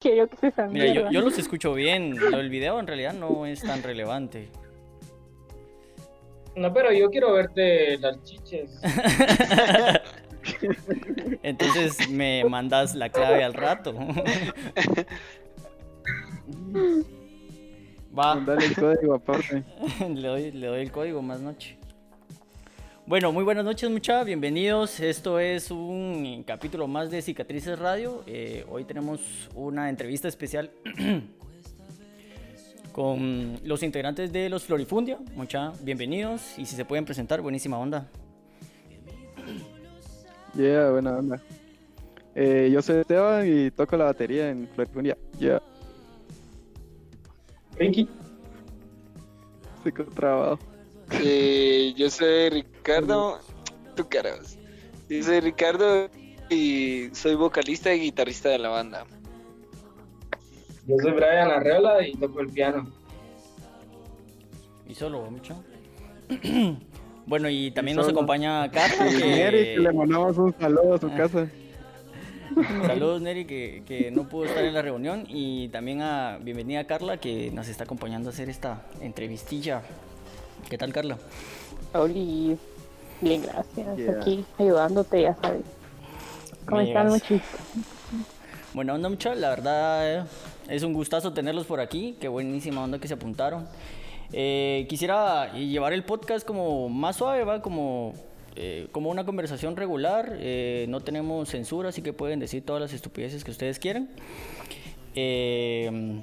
que yo que sé esa Mira, yo, los escucho bien. Lo del video en realidad no es tan relevante. No, pero yo quiero verte las chiches. Entonces me mandas la clave al rato. Va, Mandale el código aparte. le doy, le doy el código más noche. Bueno, muy buenas noches, muchachos. Bienvenidos. Esto es un capítulo más de Cicatrices Radio. Eh, hoy tenemos una entrevista especial con los integrantes de los Florifundia. Mucha bienvenidos y si se pueden presentar, buenísima onda. Yeah, buena onda. Eh, yo soy Esteban y toco la batería en Florifundia. Yeah, Ricky. estoy con trabajo. Eh, yo soy Ricardo. Tu caras. Yo soy Ricardo y soy vocalista y guitarrista de la banda. Yo soy Brian Arreola y toco el piano. Y solo, mucho. bueno, y también nos acompaña Carla. Y que- Neri, que le mandamos un saludo a su casa. Saludos, Neri, que, que no pudo estar en la reunión. Y también a bienvenida a Carla, que nos está acompañando a hacer esta entrevistilla. ¿Qué tal, Carla? Oli, bien, gracias. Yeah. Aquí ayudándote, ya sabes. ¿Cómo están, muchachos? Buena onda, mucha. La verdad, eh, es un gustazo tenerlos por aquí. Qué buenísima onda que se apuntaron. Eh, quisiera llevar el podcast como más suave, ¿va? Como, eh, como una conversación regular. Eh, no tenemos censura, así que pueden decir todas las estupideces que ustedes quieran. Eh,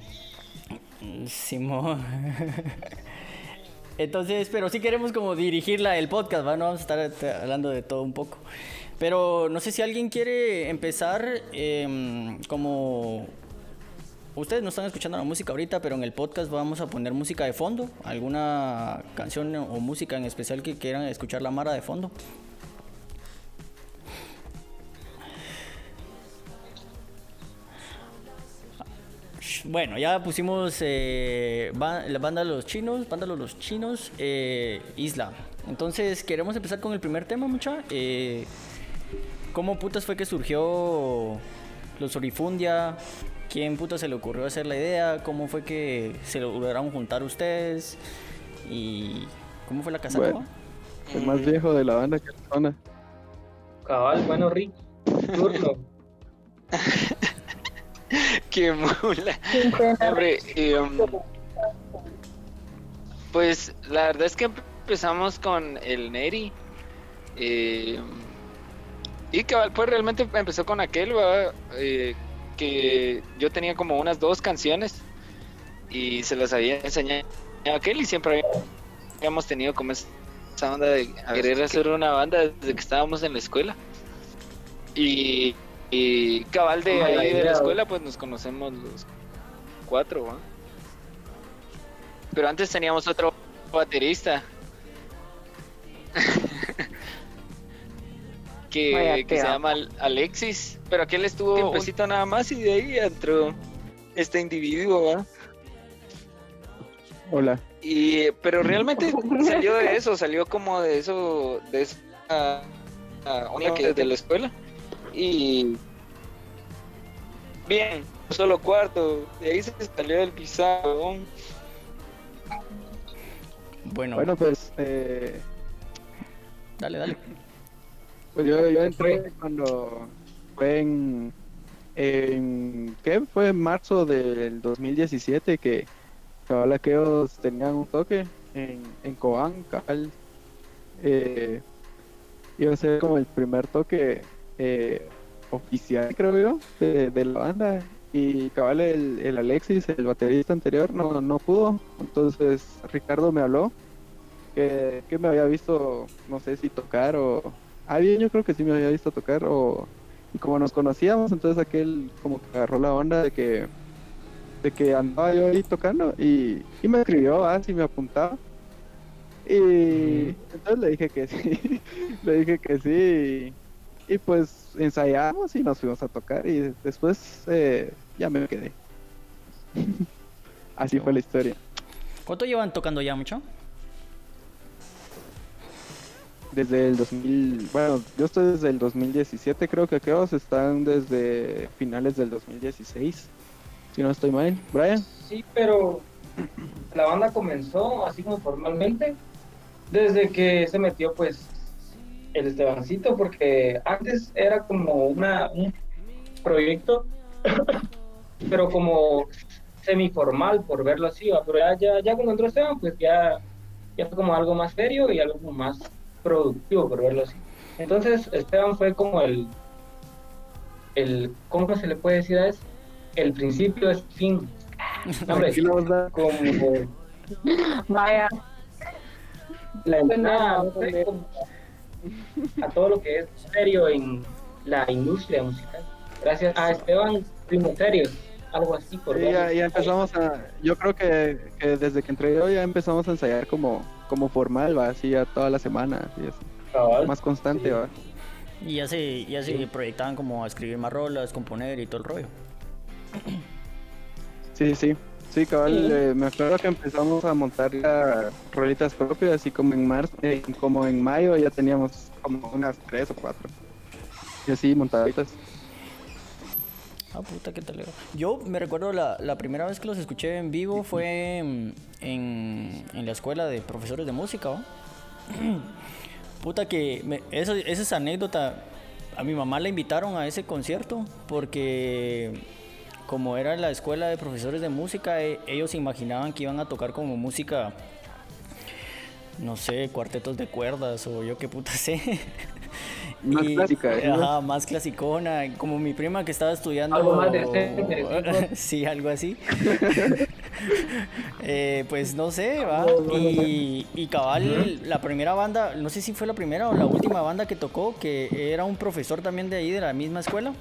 Simón. Entonces, pero sí queremos como dirigir la, el podcast, ¿va? No vamos a estar hablando de todo un poco. Pero no sé si alguien quiere empezar em, como... Ustedes no están escuchando la música ahorita, pero en el podcast vamos a poner música de fondo. ¿Alguna canción o música en especial que quieran escuchar la Mara de fondo? Bueno, ya pusimos eh, ba- la banda de los chinos, banda de los chinos, eh, Isla. Entonces, queremos empezar con el primer tema, mucha. Eh, ¿Cómo putas fue que surgió los Orifundia? ¿Quién putas se le ocurrió hacer la idea? ¿Cómo fue que se lograron juntar ustedes? ¿Y cómo fue la casa? Bueno. El más viejo de la banda que persona. Cabal, bueno, Ricky. Turno. Qué mula. ¿Quién fue la- Hombre, y, um, pues la verdad es que empezamos con el Neri. eh, y cabal, pues realmente empezó con aquel. Eh, que yo tenía como unas dos canciones y se las había enseñado a aquel y siempre habíamos tenido como esa onda de querer hacer una banda desde que estábamos en la escuela. Y, y cabal de ahí de la escuela, pues nos conocemos los cuatro, ¿va? Pero antes teníamos otro baterista. que, Vaya que se llama Al- Alexis. Pero aquel estuvo un tiempecito nada más y de ahí entró este individuo, ¿va? Hola. Y, pero realmente salió de eso, salió como de eso, de esa ah, onda que de la escuela. Y bien, solo cuarto, de ahí se salió el pizarrón. Bueno, Bueno, pues, eh, dale, dale. pues yo, yo entré cuando fue en, en. ¿Qué? Fue en marzo del 2017 que cabal aquellos tenían un toque en, en Cobán, cabal. Eh, iba a ser como el primer toque eh, oficial, creo yo, de, de la banda. Y cabal, el, el Alexis, el baterista anterior, no, no pudo. Entonces Ricardo me habló que, que me había visto, no sé si tocar o... Ah, bien, yo creo que sí me había visto tocar o... Y como nos conocíamos, entonces aquel como que agarró la onda de que de que andaba yo ahí tocando y, y me escribió, ah, si me apuntaba. Y entonces le dije que sí, le dije que sí. Y, pues ensayamos y nos fuimos a tocar y después eh, ya me quedé. Así fue la historia. ¿Cuánto llevan tocando ya, mucho? Desde el 2000, bueno, yo estoy desde el 2017, creo que aquellos están desde finales del 2016. si no estoy mal. Brian. Sí, pero la banda comenzó así como formalmente desde que se metió pues el Estebancito, porque antes era como una, un proyecto, pero como semiformal, por verlo así, ¿va? pero ya, ya, ya cuando entró Esteban, pues ya, ya fue como algo más serio y algo más productivo, por verlo así. Entonces Esteban fue como el, el ¿cómo se le puede decir a eso? El principio es fin. No, hombre, como Vaya, la entrada no como a todo lo que es serio en la industria musical. Gracias a Esteban Primo Serio, algo así por Sí, ya, ya empezamos a. Yo creo que, que desde que entré yo ya empezamos a ensayar como, como formal, va, así ya toda la semana, así, así, más constante, Sí. va. Y ya se, ya se proyectaban como a escribir más rolas, componer y todo el rollo. Sí, sí. Sí, cabal, eh, me acuerdo que empezamos a montar ya rolitas propias, así como en marzo, eh, como en mayo ya teníamos como unas tres o cuatro. Y así montaditas. Ah, puta, qué tal. Yo me recuerdo la, la primera vez que los escuché en vivo fue en, en, en la escuela de profesores de música. Puta que me- eso, esa es anécdota. A mi mamá la invitaron a ese concierto porque como era la escuela de profesores de música, e- ellos imaginaban que iban a tocar como música, no sé, cuartetos de cuerdas o yo qué puta sé. Más clásica, ¿no? Ajá, más clasicona, como mi prima que estaba estudiando. Algo más decente, sí, algo así. Eh, pues no sé, va. Y, y cabal, la primera banda, no sé si fue la primera o la última banda que tocó, que era un profesor también de ahí, de la misma escuela.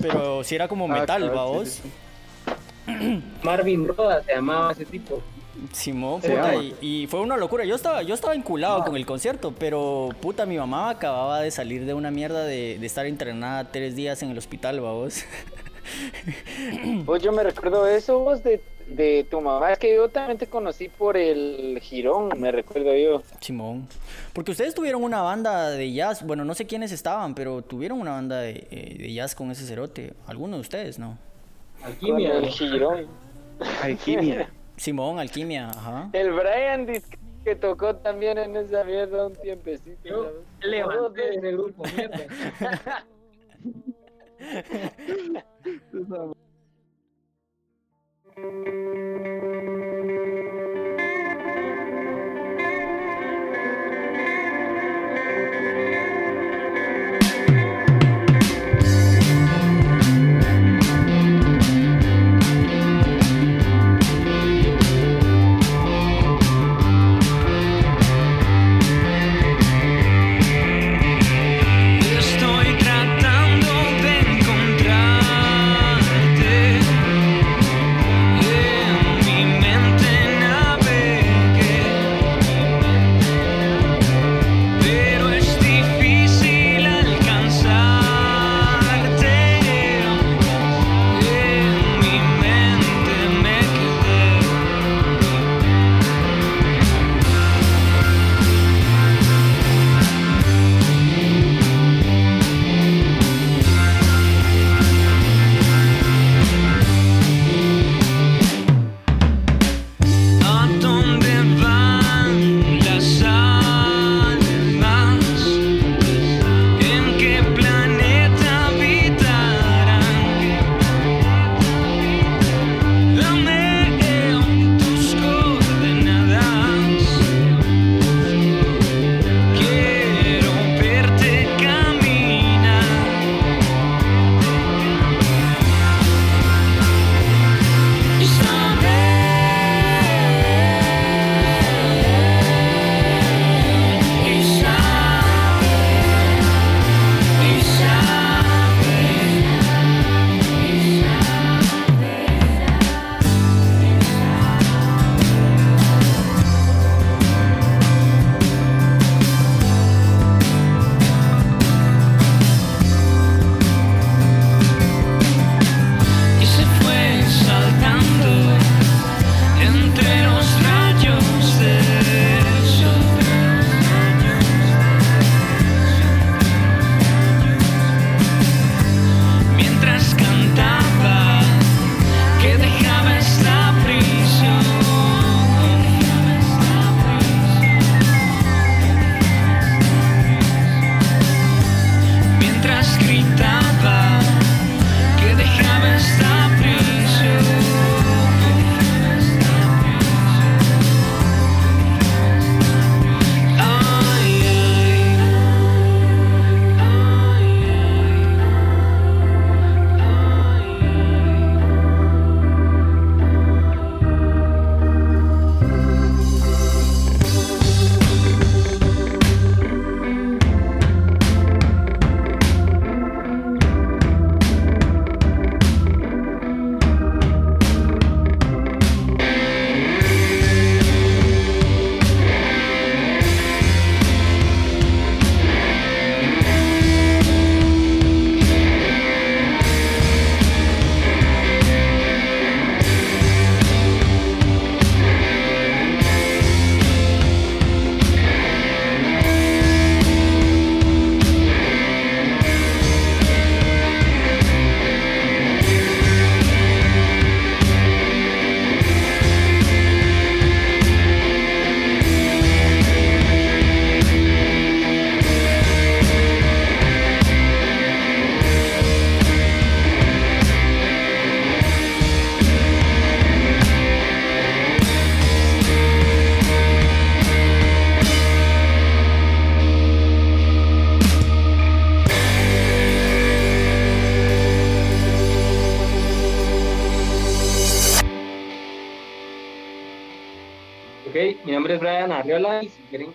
Pero sí era como Ah, metal, cabal, va sí, vos. sí, sí. Marvin Roda se llamaba ese tipo. Simón, puta, y, y fue una locura. Yo estaba, yo estaba enculado con el concierto, pero puta, mi mamá acababa de salir de una mierda de, de estar internada tres días en el hospital, va vos. Vos yo me recuerdo eso vos de, de tu mamá, es que yo también te conocí por el Girón, me recuerdo yo. Simón. Porque ustedes tuvieron una banda de jazz, bueno, no sé quiénes estaban, pero tuvieron una banda de, eh, de jazz con ese cerote. Algunos de ustedes, ¿no? Con Alquimia. el Girón. Alquimia. Simón, Alquimia, ajá. El Brian dice que tocó también en esa mierda un tiempecito. Yo levanté ese grupo, mierda.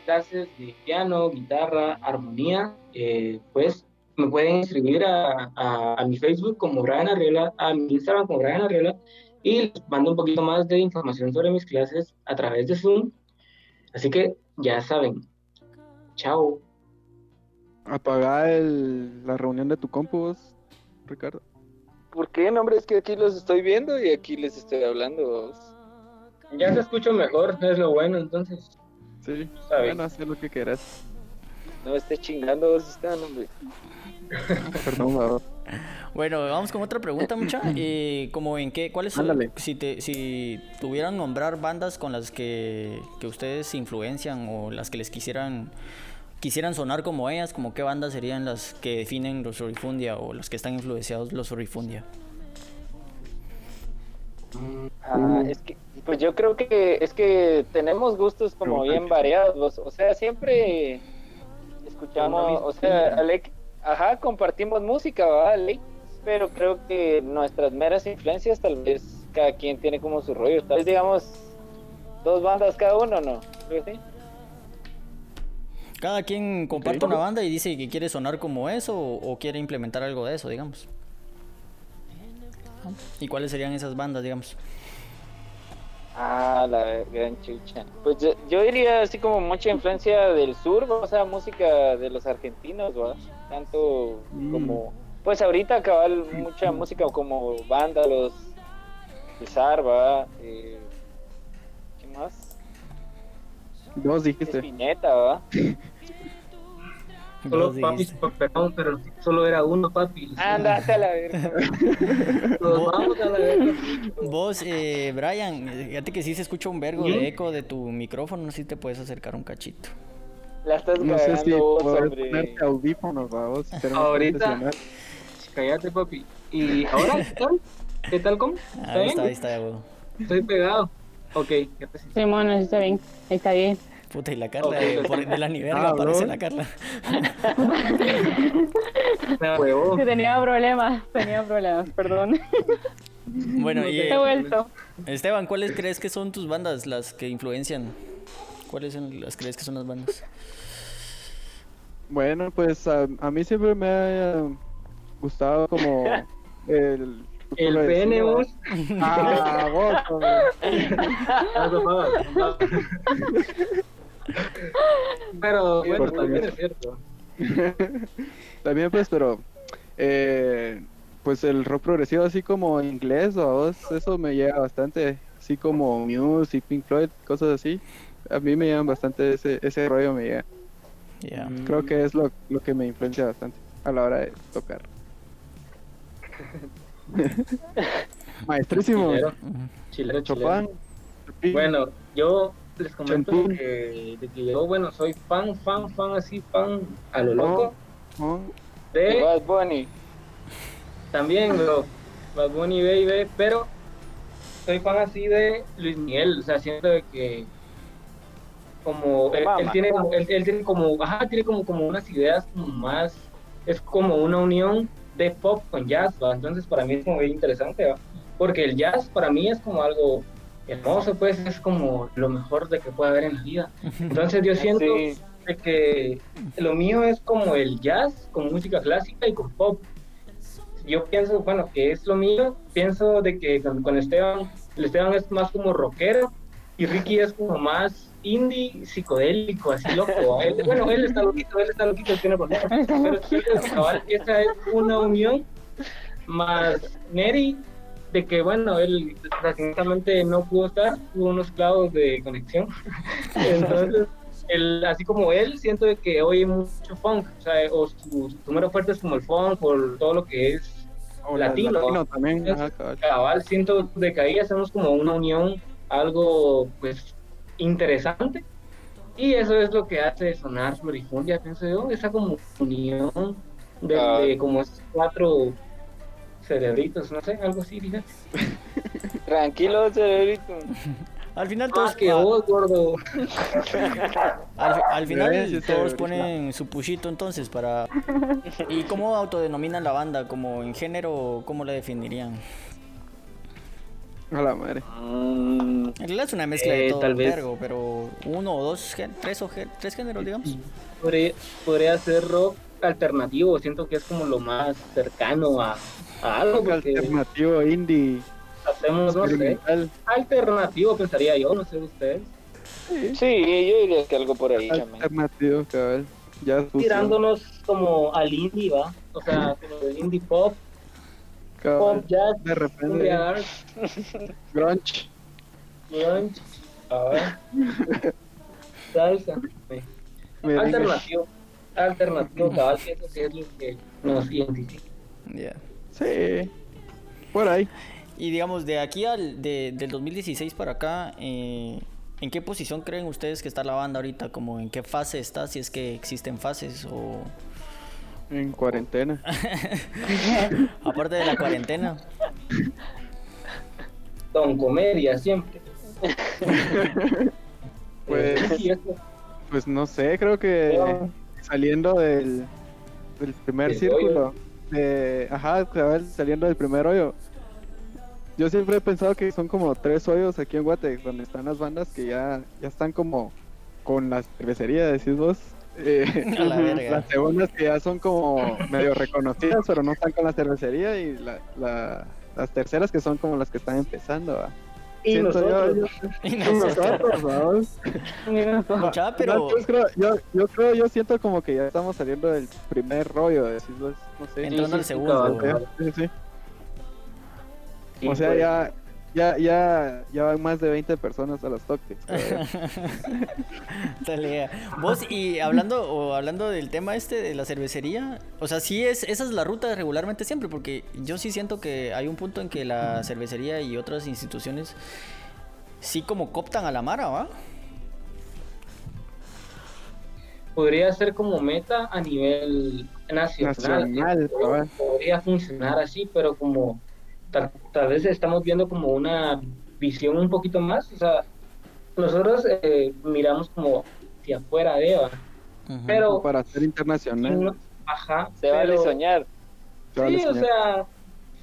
Clases de piano, guitarra, armonía, eh, pues me pueden inscribir a, a- a mi Facebook como Brian Arriola, a mi Instagram como Brian Arriola y les mando un poquito más de información sobre mis clases a través de Zoom. Así que ya saben. Chao. Apagar el, la reunión de tu compu, vos, Ricardo. ¿Por qué? No, hombre, es que aquí los estoy viendo y aquí les estoy hablando. Ya se escucho mejor, es lo bueno, entonces. Sí, Sabes. bueno, haz lo que quieras. No me estés chingando, vos están, hombre. Perdón. Bueno, vamos con otra pregunta, mucha. Eh, como en qué, cuáles son, Ándale. si te, si tuvieran nombrar bandas con las que, que ustedes influencian o las que les quisieran quisieran sonar como ellas, como qué bandas serían las que definen los Orifundia o los que están influenciados los Orifundia. Ah, es que, pues yo creo que es que tenemos gustos como bien variados, o sea, siempre escuchamos, o sea, Alec, ajá, compartimos música, ¿va, Alec? Pero creo que nuestras meras influencias, tal vez cada quien tiene como su rollo, tal vez digamos dos bandas cada uno, ¿no? Creo que sí. Cada quien comparte una banda y dice que quiere sonar como eso o, o quiere implementar algo de eso, digamos. ¿Y cuáles serían esas bandas, digamos? Ah, la gran chucha. Pues yo, yo diría así como mucha influencia del sur, o sea, música de los argentinos, ¿va? Tanto Mm. como, pues ahorita cabal mucha música como Vándalos, Cesar, ¿va? Eh, ¿Qué más? Vos dijiste. Spinetta, ¿va? Solo Vos papi, dijiste. perdón, pero solo era uno, papi. Andate a la verga. Nos vamos a la verga. Vos, eh, Brian, fíjate que sí se escucha un vergo ¿Mm? de eco de tu micrófono, no sé si te puedes acercar un cachito. La estás No sé si vos, hombre. ponerte audífonos, vos. Ahorita. Cállate, papi. ¿Y ahora qué tal? ¿Qué tal, cómo? Ah, Ahí está, ahí bien? está, huevo. Estoy pegado. Ok, ya te Sí, bueno, está bien. Ahí está bien. Puta, y la Carla, eh, por de la ni verga Ah, aparece bro. la Carla. Me huevo. Sí, tenía problemas, tenía problemas, perdón. Bueno, y eh, vuelto. Esteban, ¿cuáles crees que son tus bandas las que influencian? ¿Cuáles son las crees que son las bandas? Bueno, pues a, a mí siempre me ha gustado como el... El pene, vos. Ah, vos, Pero bueno, Por también es cierto. También pues, pero eh, pues el rock progresivo así como inglés o a vos, eso me llega bastante, así como Muse y Pink Floyd, cosas así. A mí me llegan bastante ese, ese rollo me llega. Creo que es lo, lo que me influencia bastante a la hora de tocar. Maestrísimo. Chilero, chilero. Chopin. Bueno, yo les comento que, de que yo, bueno, soy fan, fan, fan, así, fan a lo loco. Oh, De Bad Bunny. también, bro, Bad Bunny Baby, pero soy fan así de Luis Miguel, o sea, siento de que como él, tiene como él, él tiene como ajá, tiene como como unas ideas como más es como una unión de pop con jazz, ¿va? entonces para mí es como muy interesante, ¿va? porque el jazz para mí es como algo hermoso, pues es como lo mejor de que puede haber en la vida. Entonces yo siento Sí. de que lo mío es como el jazz con música clásica y con pop. Yo pienso, bueno, que es lo mío, pienso de que con, con Esteban, el Esteban es más como rockero y Ricky es como más indie, psicodélico, así loco. Él- bueno, él está loquito, él está loquito, tiene problemas. Pero cabal, esa es una unión más Neri, de que bueno, él recientemente no pudo estar, hubo unos clavos de conexión. Entonces, el, así como él, siento de que oye mucho funk, o sea, o su, su número fuerte es como el funk, por todo lo que es o latino. latino también. Cabal. cabal, siento de que ahí hacemos como una unión, algo pues interesante. Y eso es lo que hace sonar Florifundia, pienso yo, esa como unión de, Ah. de como esos cuatro cerebritos, no sé, algo así, fíjate. Tranquilo, cerebrito. Al final Ah, todos, que a- vos, gordo. al, al final todos ponen su pushito entonces para... ¿Y cómo autodenominan la banda? ¿Como en género cómo la definirían? A la madre. Mm, En realidad es una mezcla de Eh, todo tal vez. pero uno o dos, tres o tres géneros, digamos. podría, podría ser rock alternativo, siento que es como lo más cercano a algo, porque Alternativo indie. hacemos, no sé, alternativo pensaría yo, no sé ustedes, Sí, yo diría que algo por ahí también. Alternativo, cabal. Ya tirándonos como al indie, ¿va? O sea, como de indie pop, cabal. pop, jazz, De repente, grunge. grunge, a ver, salsa, Me alternativo, alternativo, cabal, que eso sí es lo que nos identifica. Ya. Sí. Por ahí. Y digamos, de aquí al de, del 2016 para acá, eh, ¿en qué posición creen ustedes que está la banda ahorita? Como en qué fase está, si es que existen fases o En cuarentena. aparte de la cuarentena. Don Comedia siempre. Pues- eso. Pues no sé, creo que saliendo del, del primer círculo, de, ajá, saliendo del primer hoyo. Yo siempre he pensado que son como tres hoyos aquí en Guate, donde están las bandas que ya, ya están como con la cervecería, decís vos. Eh, la las segundas que ya son como medio reconocidas, pero no están con la cervecería, y la, la- las terceras que son como las que están empezando. ¿va? Y Siento yo- nosotros. Y nosotros-. Mucha, pero No, pues creo- yo, yo creo, yo siento como que ya estamos saliendo del primer rollo, decís vos, no sé. entrando al sí, segundo. sí. Sí, o sea, pues. ya, ya, ya, ya van más de 20 personas a los toques. Vos, y hablando, o hablando del tema este de la cervecería, o sea, sí es, esa es la ruta regularmente siempre, porque yo sí siento que hay un punto en que la cervecería y otras instituciones sí como cooptan a la mara, ¿va? podría ser como meta a nivel nacional. Nacional, Podría- cabal. podría funcionar así, pero como tal, tal vez estamos viendo como una visión un poquito más, o sea, nosotros eh, miramos como hacia afuera de Eva, pero Para ser internacional. no- ajá, Se vale pero- soñar. se vale Sí, o soñar. sea,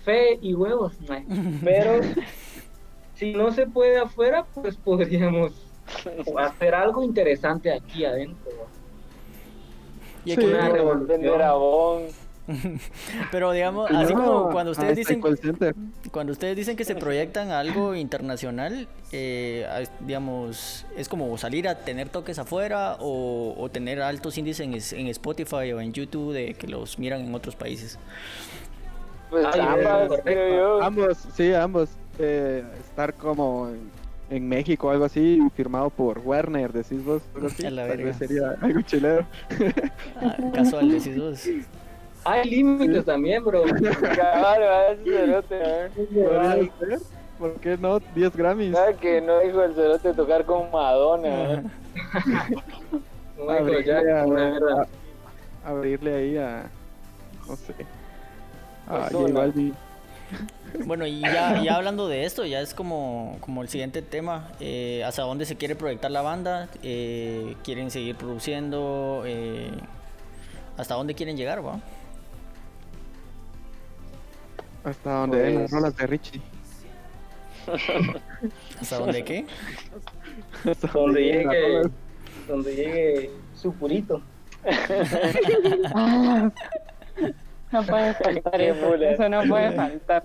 fe y huevos, pero si no se puede afuera, pues podríamos hacer algo interesante aquí adentro. Y Sí, aquí- Una revolución. Pero digamos, No, así como cuando ustedes dicen cuando ustedes dicen que se proyectan a algo internacional, eh, digamos, es como salir a tener toques afuera o, o tener altos índices en, Spotify o en YouTube de que los miran en otros países. Pues Ay, ambas. Ambos, sí, ambos. Eh, estar como en, en México o algo así, firmado por Warner, decís vos. Algo así. A la Tal vez sería algo chileno. Ah, casual, decís vos. Hay límites también, bro. Cabal, va, ese cerote, ¿eh? ¿Por qué no? 10 Grammys. Que no dijo el cerote tocar con Madonna. ¿eh? Michael Abrirle Jackson, a- a- ahí a. No sé. A Ozuna. J. Bueno, y ya, ya hablando de esto, ya es como, como el siguiente tema. eh, ¿Hacia dónde se quiere proyectar la banda? Eh, ¿Quieren seguir produciendo? Eh, ¿Hasta dónde quieren llegar, va? Hasta donde ven las Pues- rolas de Richie. ¿Hasta dónde qué? Hasta Donde llegue, donde llegue su purito. No puede faltar eso. no puede faltar.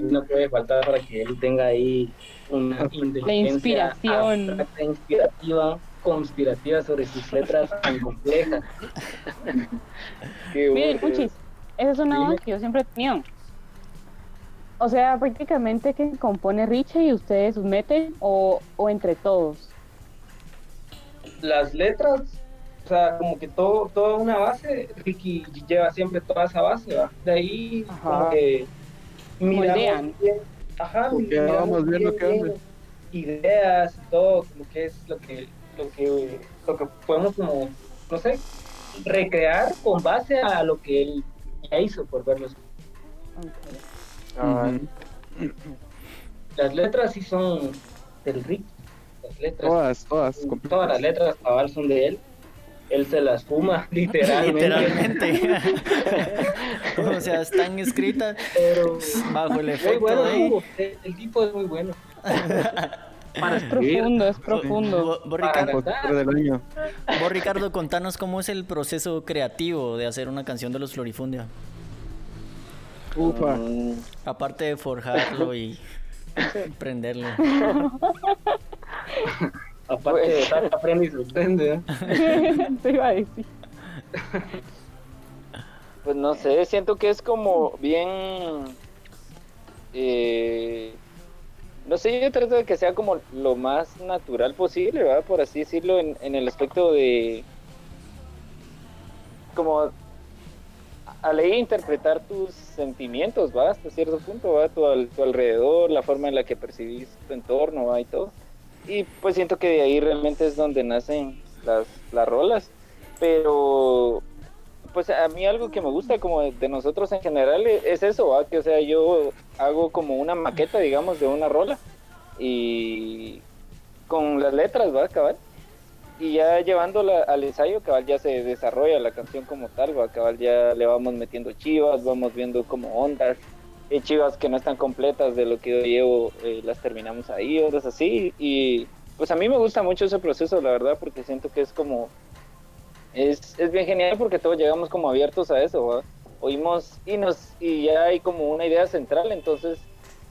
¿no? Puede faltar para que él tenga ahí una inteligencia inspiración. inspirativa, conspirativa sobre sus letras tan complejas. Qué Miren. Puchis, esa es una duda que yo siempre he tenido. O sea, prácticamente que compone Richie y ustedes sus meten o, o entre todos. Las letras, o sea, como que todo, toda una base, Ricky lleva siempre toda esa base, ¿va? De ahí como que miramos bien, ajá, que miramos bien, onda. bien ideas y todo, como que es lo que, lo que, lo que podemos como, no sé, recrear con base a lo que él ya hizo, por verlos. Las letras sí son del las letras, Todas, todas. todas las letras cabal son de él. él se las fuma, literalmente. Literalmente. o sea, están escritas Pero bajo el efecto bueno, de... el tipo, el- el tipo es muy bueno. Para Es profundo, es profundo. Vos, Ricardo, vos, Ricardo, contanos cómo es el proceso creativo de hacer una canción de los Florifundia. Ufa. Mm, Aparte de forjarlo y prenderlo. Aparte de estar aprende y sorprende. ¿eh? Te iba a decir. Pues no sé, siento que es como bien... eh, no sé, yo trato de que sea como lo más natural posible, ¿verdad? Por así decirlo, en, en el aspecto de... Como a e interpretar tus sentimientos, ¿va? Hasta cierto punto, ¿va? Tu, al- tu alrededor, la forma en la que percibís tu entorno, ¿va? Y todo. Y pues siento que de ahí realmente es donde nacen las, las rolas. Pero pues a mí algo que me gusta como de, de nosotros en general e- es eso, ¿va? que o sea, yo hago como una maqueta, digamos, de una rola y con las letras, ¿va? Cabal. Y ya llevándola al ensayo, cabal, ya se desarrolla la canción como tal. Cabal, ya le vamos metiendo chivas, vamos viendo como ondas, chivas que no están completas de lo que yo llevo, eh, las terminamos ahí, ondas así, y pues a mí me gusta mucho ese proceso, la verdad, porque siento que es como es, bien genial porque todos llegamos como abiertos a eso. Oímos y nos y ya hay como una idea central, entonces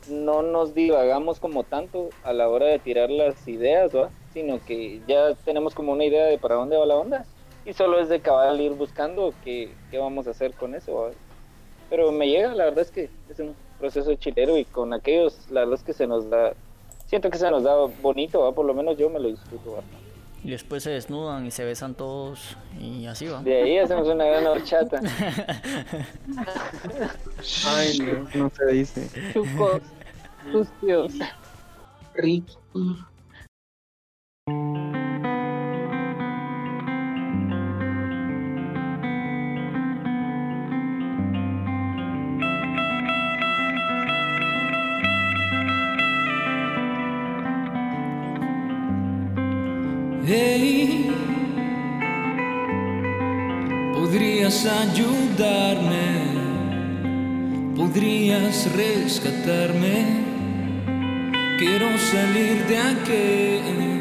no nos divagamos como tanto a la hora de tirar las ideas, ¿va? Sino que ya tenemos como una idea de para dónde va la onda y solo es de cabal ir buscando qué, qué vamos a hacer con eso. Pero me llega, la verdad es que es un proceso chilero y con aquellos, la verdad es que se nos da, siento que se nos da bonito, ¿va? Por lo menos yo me lo disfruto. Y después se desnudan y se besan todos y así va. De ahí hacemos una gran horchata. Ay, no, no se dice. Chucos, sucios. Ricky. Hey, podrías ayudarme, podrías rescatarme. Quiero salir de aquí.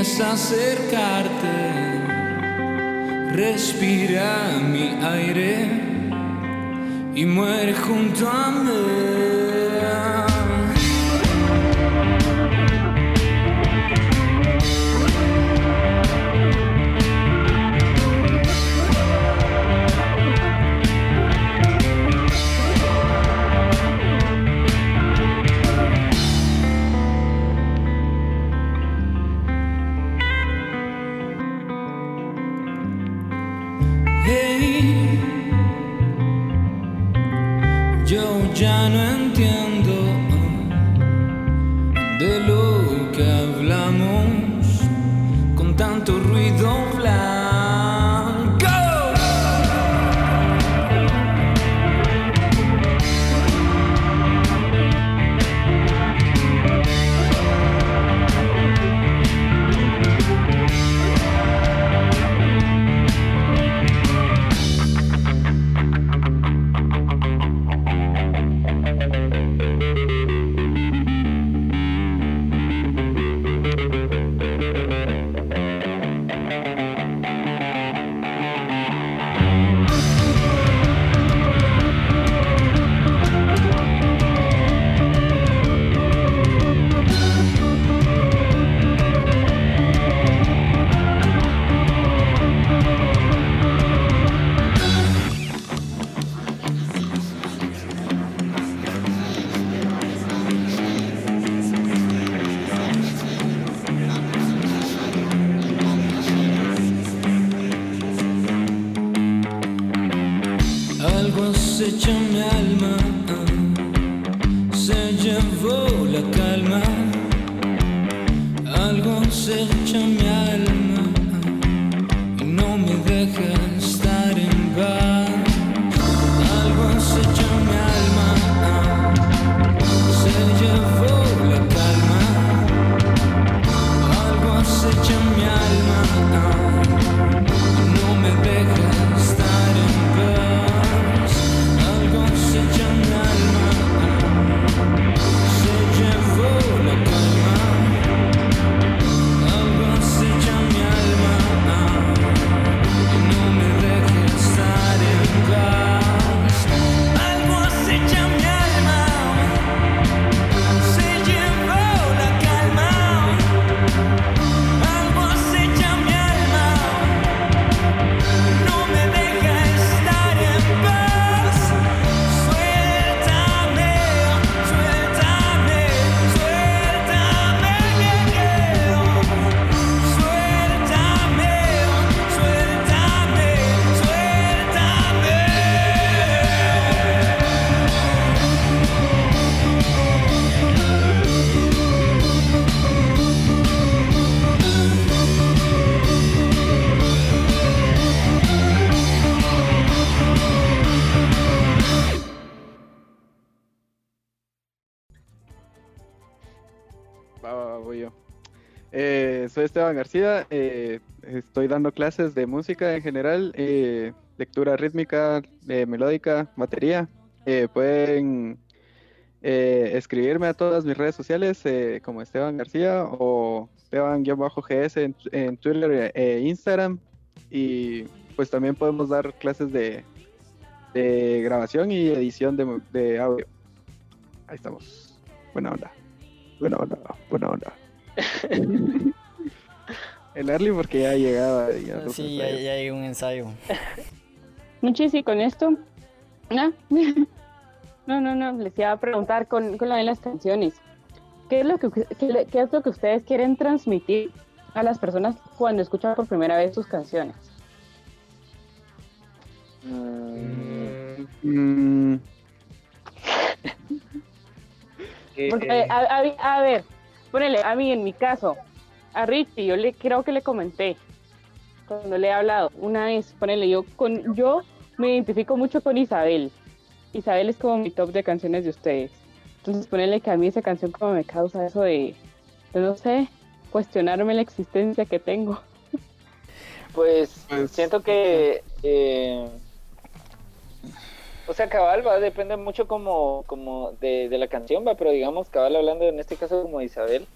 Acercarte, respira mi aire y muere junto a mí. Algo acecha mi alma, se llevó la calma. Algo acecha mi alma García, eh, estoy dando clases de música en general, eh, lectura rítmica, eh, melódica, batería. Pueden escribirme a todas mis redes sociales como Esteban García o Esteban-GS en, en Twitter e Instagram. Y pues también podemos dar clases de, de grabación y edición de, de audio. Ahí estamos. Buena onda. Buena onda. Buena onda. El Arly porque ya llegaba. Ya Sí, ya, ya hay un ensayo. Muchis, y con esto. No, no, no, no, les iba a preguntar con, con lo de las canciones. ¿Qué es, lo que, qué, es lo que ustedes quieren transmitir a las personas cuando escuchan por primera vez sus canciones? Mm, Mm, que- Porque, a, a- a ver, ponele, a mí en mi caso, a Richie, yo le creo que le comenté cuando le he hablado una vez, ponele, yo, con, yo me identifico mucho con Isabel. Isabel es como mi top de canciones de ustedes. Entonces, ponele que a mí esa canción como me causa eso de, de no sé, cuestionarme la existencia que tengo. Pues, Pues, siento que, eh, o sea, cabal, va, depende mucho como, como de, de la canción, va, pero digamos, cabal, hablando en este caso como Isabel,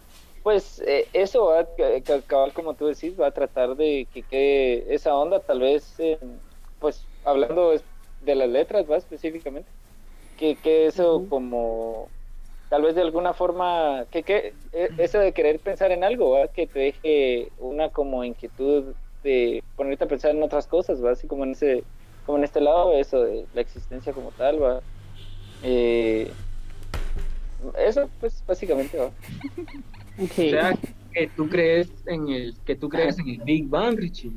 pues eh, eso va, ca- cabal, como tú decís, va a tratar de que quede esa onda, tal vez, eh, pues, hablando de las letras, va, específicamente, que, que eso como, tal vez de alguna forma, que, que eh, eso de querer pensar en algo, ¿va? que te deje una como inquietud de ponerte a pensar en otras cosas, ¿va? así como en ese, como en este lado, eso de la existencia como tal, va. Eh, eso, pues, básicamente, va. O sea, que tú crees en el, que tú crees en el Big Bang, Richie.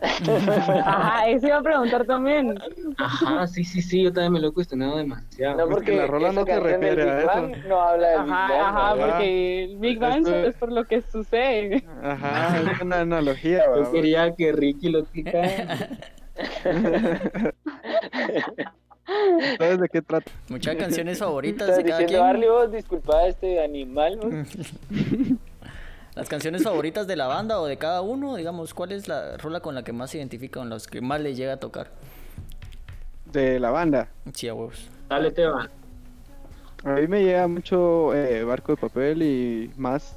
Ajá, eso iba a preguntar también. Ajá, sí, sí, sí, yo también me lo he cuestionado demasiado. No, porque porque la rola no del refiere a eso. Bang No habla de Big Bang, Ajá, porque el Big Bang Esto- es por lo que sucede. Ajá, es una analogía. Yo quería que Ricky lo explicara. ¿Sabes de qué trata? Muchas canciones favoritas de cada quien. Arly, vos, disculpa a este animal, vos. Las canciones favoritas de la banda o de cada uno, digamos, ¿cuál es la rola con la que más se identifica, con las que más les llega a tocar? De la banda. Sí, a huevos. Dale, Teba. A mí me llega mucho eh, Barco de Papel y más.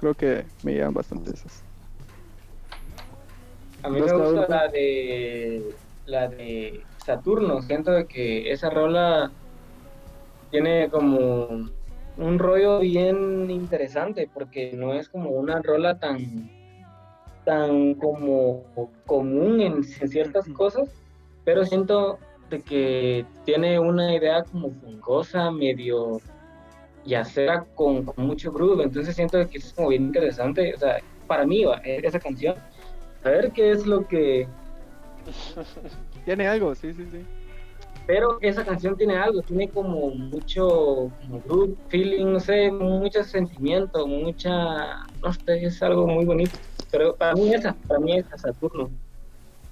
Creo que me llegan bastante esas. A mí me gusta la de la de Saturno. Siento de que esa rola tiene como un rollo bien interesante porque no es como una rola tan tan como común en, en ciertas cosas, pero siento de que tiene una idea como fungosa, medio yacera con, con mucho groove, entonces siento de que es como bien interesante, o sea, para mí va, e- esa canción, a ver qué es lo que Tiene algo, sí, sí, sí. pero esa canción tiene algo, tiene como mucho como groove, feeling, no sé, mucho sentimiento, mucha, no sé, es algo muy bonito. Pero para mí esa, para mí esa Saturno.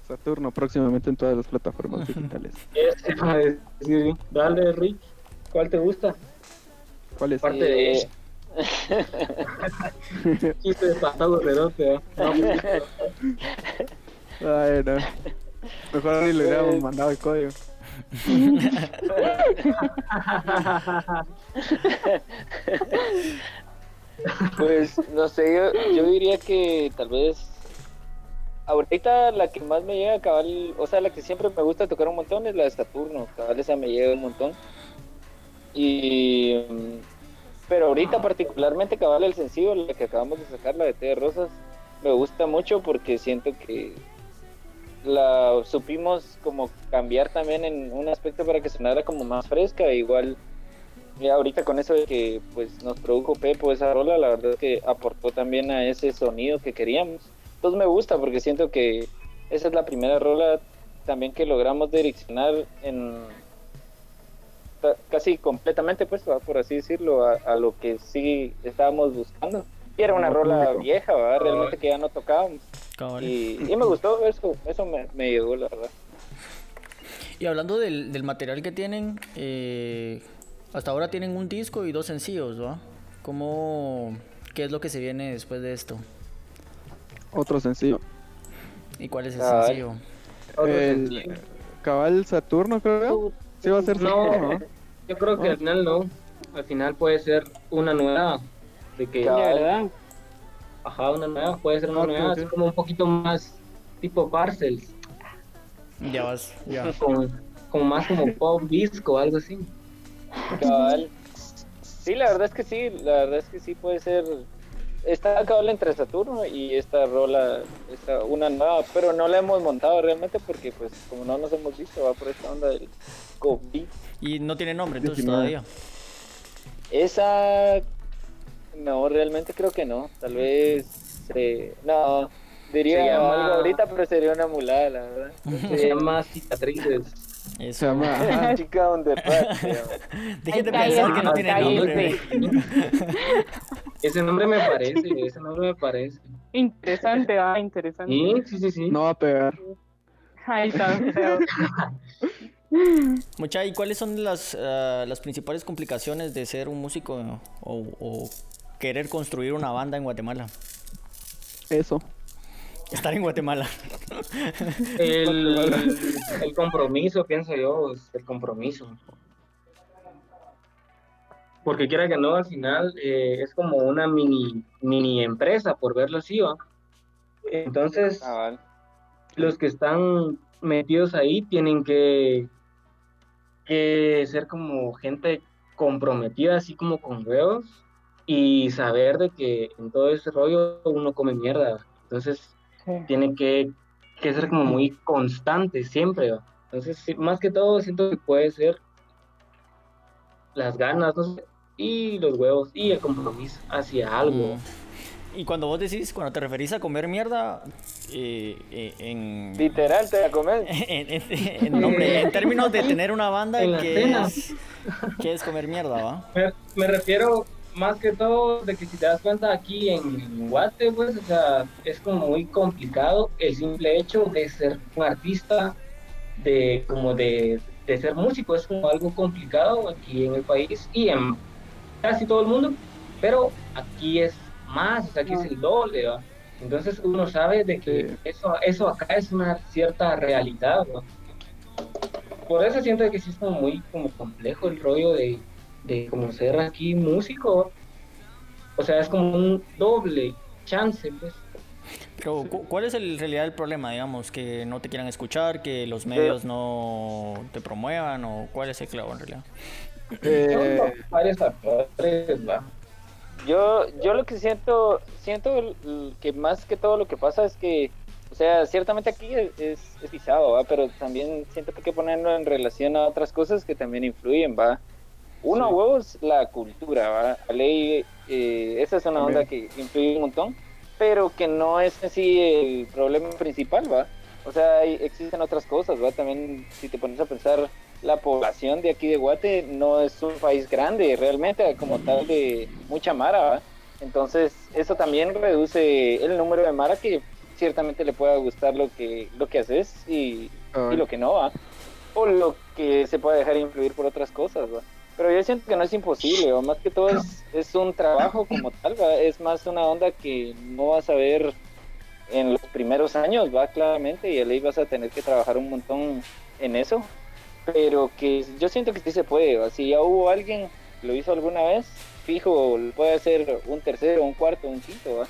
Saturno próximamente en todas las plataformas digitales. Decir, dale Rick, ¿cuál te gusta? ¿Cuál es? Aparte de Eh. Chiste de pasado redote, ¿eh? No, Ay, no. Mejor ni le hubiéramos mandado el código. Pues no sé, yo, yo diría que tal vez ahorita la que más me llega cabal, o sea, la que siempre me gusta tocar un montón es la de Saturno, cabal esa me llega un montón. Y pero ahorita particularmente cabal el sencillo, la que acabamos de sacar, la de Té de Rosas, me gusta mucho porque siento que la supimos como cambiar también en un aspecto para que sonara como más fresca, igual ya ahorita con eso de que pues nos produjo Pepo esa rola, la verdad es que aportó también a ese sonido que queríamos. Entonces me gusta porque siento que esa es la primera rola también que logramos direccionar en casi completamente pues por así decirlo a, a lo que sí estábamos buscando. Y era una rola público. vieja, ¿va? realmente que ya no tocábamos. Cabal. Y, y me gustó eso, eso me, me llegó la verdad. Y hablando del, del material que tienen, eh, hasta ahora tienen un disco y dos sencillos, ¿va? ¿Cómo, ¿Qué es lo que se viene después de esto? Otro sencillo. ¿Y cuál es el Ah, sencillo? Otro El sencillo. Cabal Saturno, creo. Sí, va a ser No, Saturno, ¿no? yo creo que al final no. Al final puede ser una nueva. De que, verdad. ajá, una nueva. Puede ser una nueva. ok. Así como un poquito más tipo Parcels. Ya vas, ya. Con, como más como pop disco, algo así. Cabal. Sí, la verdad es que sí, la verdad es que sí puede ser. Está cabal entre Saturno y esta rola, esta, una nueva, pero no la hemos montado realmente porque, pues, como no nos hemos visto, va por esta onda del COVID. Y no tiene nombre, entonces 19. todavía. Esa. No, realmente creo que no. Tal vez. eh, no, diría Se llama- algo ahorita, pero sería una mulada, la verdad. Se llama Cicatrices. Se Eso. llama. ajá. Chica on the se llama. Dejen de pensar que no tiene nombre. Ese nombre me parece, ese nombre me parece. Interesante, va, interesante. Sí, sí, sí, sí. No va a pegar. Ahí está. Mucha, ¿y cuáles son las, ah, las principales complicaciones de ser un músico o, o querer construir una banda en Guatemala? Eso. Estar en Guatemala. El, el compromiso, pienso yo, es el compromiso. Porque quiera que no, al final eh, es como una mini, mini empresa, por verlo así, ¿va? Entonces, Cabal. los que están metidos ahí tienen que, que ser como gente comprometida, así como con huevos, y saber de que en todo ese rollo uno come mierda. Entonces, tiene que, que ser como muy constante siempre. ¿va? Entonces, sí, más que todo, siento que puede ser las ganas, no sé, y los huevos, y el compromiso hacia algo. Mm. Y cuando vos decís, cuando te referís a comer mierda, eh, eh, en, Literal, te la comes. en, en- en nombre- en términos de tener una banda, que es, que es comer mierda, ¿va? Me, me refiero más que todo de que si te das cuenta aquí en Guate, pues, o sea, es como muy complicado el simple hecho de ser un artista, de como de, de ser músico, es como algo complicado aquí en el país y en casi todo el mundo, pero aquí es más, o sea, aquí es el doble, ¿va? Entonces uno sabe de que Sí. eso, eso acá es una cierta realidad, ¿va? Por eso siento que sí es como muy como complejo el rollo de, de como ser aquí músico. O sea, es como un doble chance, pues. Pero, cu- ¿cuál es el- en realidad el problema, digamos? Que no te quieran escuchar, que los medios no te promuevan, o cuál es el clavo en realidad? Eh. Yo, yo lo que siento, siento que más que todo lo que pasa es que, o sea, ciertamente aquí es, es, es pisado, ¿va? Pero también siento que hay que ponerlo en relación a otras cosas que también influyen, ¿va? Uno, huevos, la cultura, ¿va? La ley, eh, esa es una onda que influye un montón, pero que no es así el problema principal, ¿va? O sea, hay- existen otras cosas, ¿va? También, si te pones a pensar, la población de aquí de Guate no es un país grande realmente, como tal de mucha mara, ¿va? Entonces, eso también reduce el número de mara que ciertamente le pueda gustar lo que, lo que haces y, y lo que no, ¿va? O lo que se puede dejar influir por otras cosas, ¿va? Pero yo siento que no es imposible, o más que todo es, es un trabajo como tal, ¿va? Es más una onda que no vas a ver en los primeros años, va claramente, y ahí vas a tener que trabajar un montón en eso, pero que yo siento que sí se puede, ¿va? si ya hubo alguien que lo hizo alguna vez, fijo, puede hacer un tercero, un cuarto, un quinto, ¿va?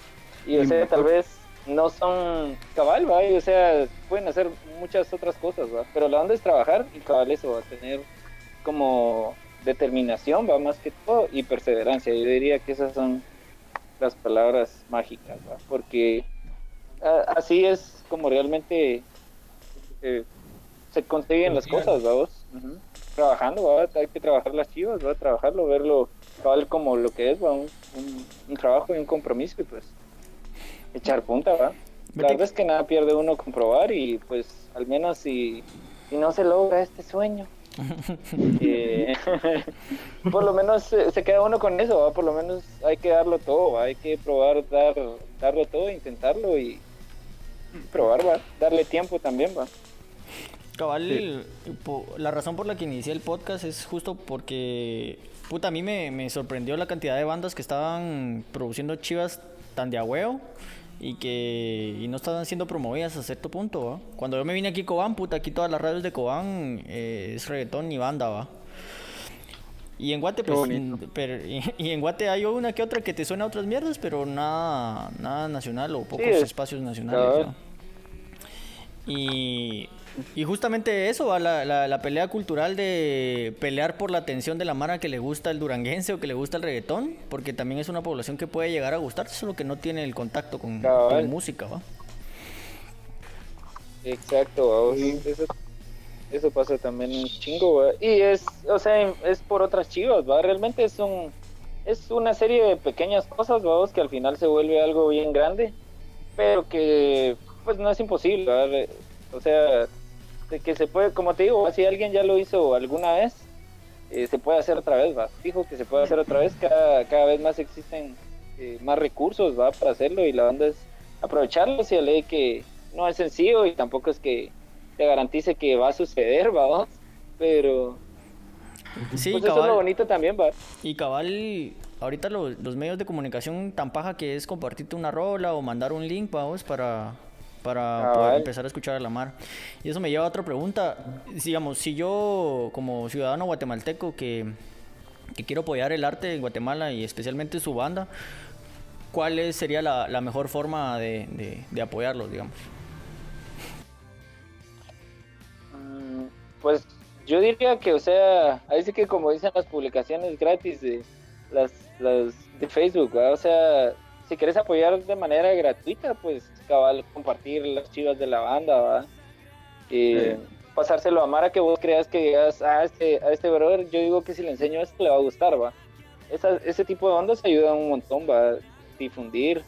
y o sea, tal vez no son cabal, ¿va? Y, o sea, pueden hacer muchas otras cosas, ¿va? pero la onda es trabajar y cabal eso, va a tener como determinación, va más que todo, y perseverancia, yo diría que esas son las palabras mágicas, ¿va? porque a- así es como realmente eh, se consiguen las cosas, ¿va vos? Ujú. Trabajando, ¿va? hay que trabajar las chivas, va trabajarlo, verlo cabal como lo que es, ¿va? Un, un- un trabajo y un compromiso y pues echar punta, ¿va? La verdad es que nada pierde uno comprobar y pues al menos si, si no se logra este sueño, eh, por lo menos se, se queda uno con eso, ¿va? por lo menos hay que darlo todo, ¿va? hay que probar, dar, darlo todo, intentarlo y probar, ¿va? darle tiempo también. ¿va? Cabal, la razón por la que inicié el podcast es justo porque, puta, a mí me, me sorprendió la cantidad de bandas que estaban produciendo chivas tan de a huevo y que y no estaban siendo promovidas a cierto punto, ¿va? Cuando yo me vine aquí a Cobán, puta, aquí todas las radios de Cobán eh, es reggaetón y banda, ¿va? Y en Guate, pues, pero- y, y en Guate hay una que otra que te suena a otras mierdas, pero nada, nada nacional o pocos es- espacios nacionales, cabal. Y, y justamente eso, va, la, la, la pelea cultural de pelear por la atención de la mara que le gusta el duranguense o que le gusta el reggaetón, porque también es una población que puede llegar a gustar, solo que no tiene el contacto con, música, ¿va? Exacto. Eso, eso pasa también un chingo, ¿va? Y es, o sea, es por otras chivas, ¿va? Realmente es un es una serie de pequeñas cosas, vamos, que al final se vuelve algo bien grande, pero que pues no es imposible, O sea, de que se puede, como te digo, si alguien ya lo hizo alguna vez, eh, se puede hacer otra vez, va. Fijo que se puede hacer otra vez, cada, cada vez más existen eh, más recursos, va, para hacerlo y la banda es aprovecharlos y ley que no es sencillo y tampoco es que te garantice que va a suceder, va, pero Sí, pues eso es cabal. lo bonito también, va. Y cabal, ahorita lo- los medios de comunicación tan paja que es compartirte una rola o mandar un link, vamos, para, para Cabal. poder empezar a escuchar a la mar. Y eso me lleva a otra pregunta. Digamos, si yo, como ciudadano guatemalteco que, que quiero apoyar el arte en Guatemala y especialmente su banda, ¿cuál sería la, la mejor forma de, de, de apoyarlos, digamos? Mm, Pues yo diría que, o sea, ahí sí que como dicen las publicaciones gratis de las, las de Facebook, o sea, si quieres apoyar de manera gratuita, pues cabal compartir las chivas de la banda, ¿va? Eh, pasárselo a Mara que vos creas que digas a este, a este brother, yo digo que si le enseño esto le va a gustar, va. Esa- ese tipo de ondas ayudan un montón, va a difundir.